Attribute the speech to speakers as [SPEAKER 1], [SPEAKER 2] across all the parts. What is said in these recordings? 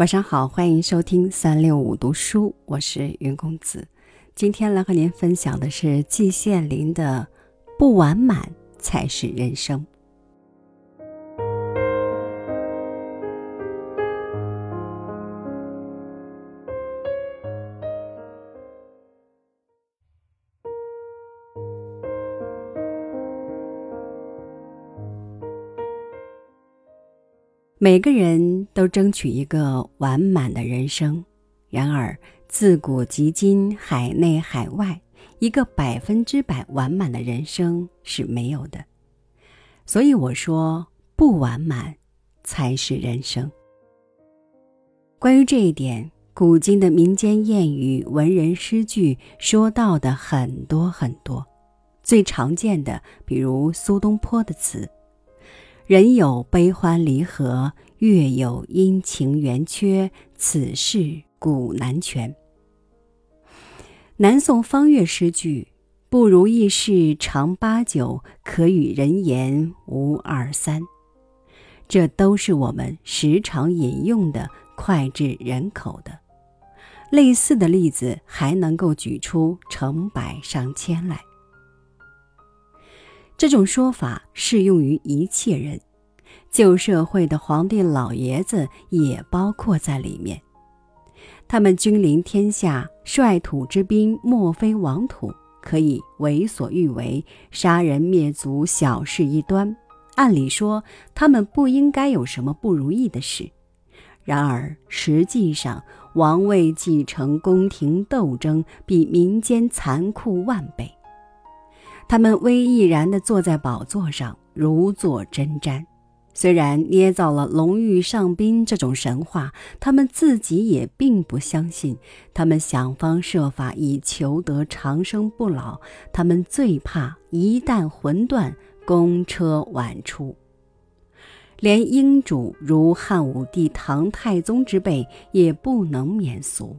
[SPEAKER 1] 晚上好，欢迎收听三六五读书，我是云公子。今天来和您分享的是季羡林的《不完满才是人生》。每个人都争取一个完满的人生，然而自古及今，海内海外，一个百分之百完满的人生是没有的。所以我说，不完满才是人生。关于这一点，古今的民间谚语、文人诗句说到的很多很多。最常见的，比如苏东坡的词。人有悲欢离合，月有阴晴圆缺，此事古难全。南宋方岳诗句：“不如意事常八九，可与人言无二三。”这都是我们时常引用的脍炙人口的。类似的例子还能够举出成百上千来。这种说法适用于一切人，旧社会的皇帝老爷子也包括在里面。他们君临天下，率土之滨，莫非王土，可以为所欲为，杀人灭族，小事一端。按理说，他们不应该有什么不如意的事。然而，实际上，王位继承、宫廷斗争比民间残酷万倍。他们威毅然地坐在宝座上，如坐针毡。虽然捏造了龙御上宾这种神话，他们自己也并不相信。他们想方设法以求得长生不老。他们最怕一旦魂断，公车晚出。连英主如汉武帝、唐太宗之辈也不能免俗。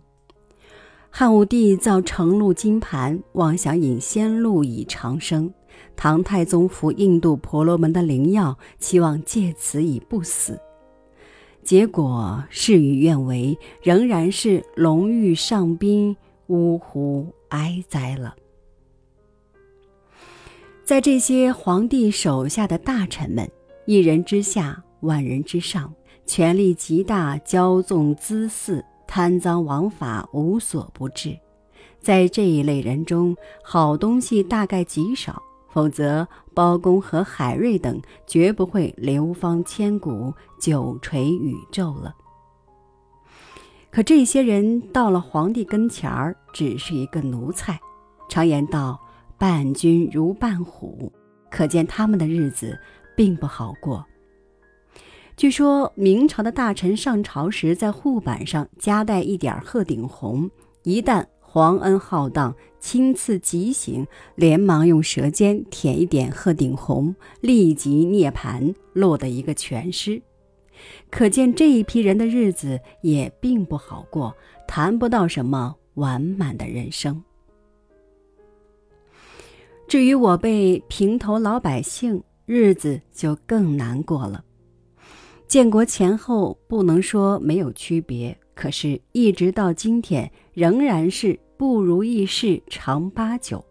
[SPEAKER 1] 汉武帝造承露金盘，妄想饮仙露以长生；唐太宗服印度婆罗门的灵药，期望借此以不死。结果事与愿违，仍然是龙御上宾，呜呼哀哉了。在这些皇帝手下的大臣们，一人之下，万人之上，权力极大，骄纵恣肆。贪赃枉法无所不至，在这一类人中，好东西大概极少，否则包公和海瑞等绝不会流芳千古、久垂宇宙了。可这些人到了皇帝跟前儿，只是一个奴才。常言道：“伴君如伴虎”，可见他们的日子并不好过。据说明朝的大臣上朝时，在护板上夹带一点鹤顶红，一旦皇恩浩荡，亲赐吉行，连忙用舌尖舔一点鹤顶红，立即涅槃，落得一个全尸。可见这一批人的日子也并不好过，谈不到什么完满的人生。至于我辈平头老百姓，日子就更难过了。建国前后不能说没有区别，可是，一直到今天，仍然是不如意事常八九。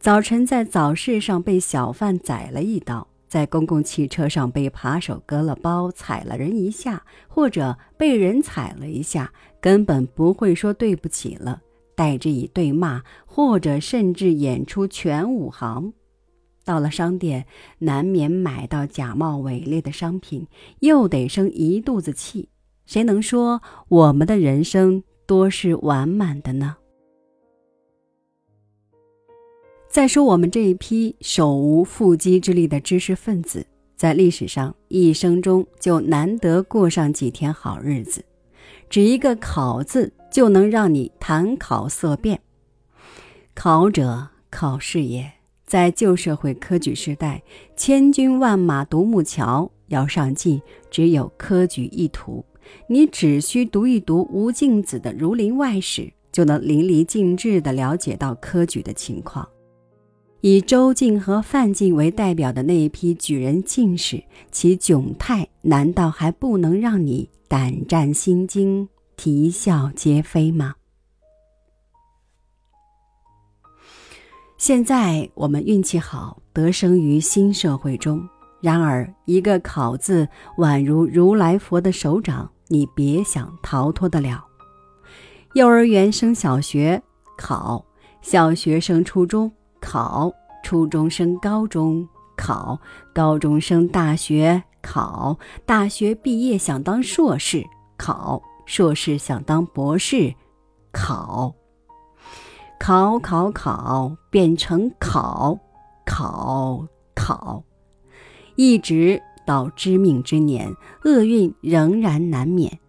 [SPEAKER 1] 早晨在早市上被小贩宰了一刀，在公共汽车上被扒手割了包，踩了人一下，或者被人踩了一下，根本不会说对不起了，代之以对骂，或者甚至演出全武行。到了商店，难免买到假冒伪劣的商品，又得生一肚子气。谁能说我们的人生多是完满的呢？再说我们这一批手无缚鸡之力的知识分子，在历史上一生中就难得过上几天好日子，只一个“考”字就能让你谈考色变。考者，考试也。在旧社会科举时代，千军万马独木桥，要上进，只有科举一途。你只需读一读吴敬梓的《儒林外史》，就能淋漓尽致地了解到科举的情况。以周进和范进为代表的那一批举人进士，其窘态难道还不能让你胆战心惊、啼笑皆非吗？现在我们运气好，得生于新社会中。然而，一个“考”字宛如如来佛的手掌，你别想逃脱得了。幼儿园升小学考，小学升初中考，初中升高中考，高中升大学考，大学毕业想当硕士考，硕士想当博士考。考考考，变成考，考考，一直到知命之年，厄运仍然难免。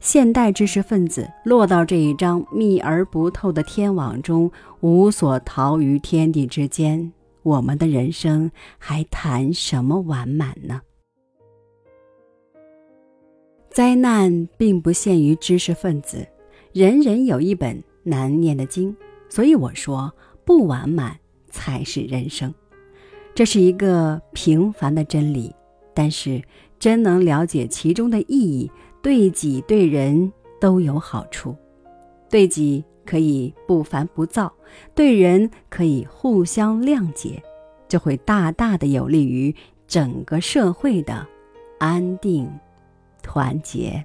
[SPEAKER 1] 现代知识分子落到这一张密而不透的天网中，无所逃于天地之间。我们的人生还谈什么完满呢？灾难并不限于知识分子，人人有一本难念的经。所以我说，不完满才是人生，这是一个平凡的真理。但是，真能了解其中的意义，对己对人都有好处。对己可以不烦不躁，对人可以互相谅解，这会大大的有利于整个社会的安定团结。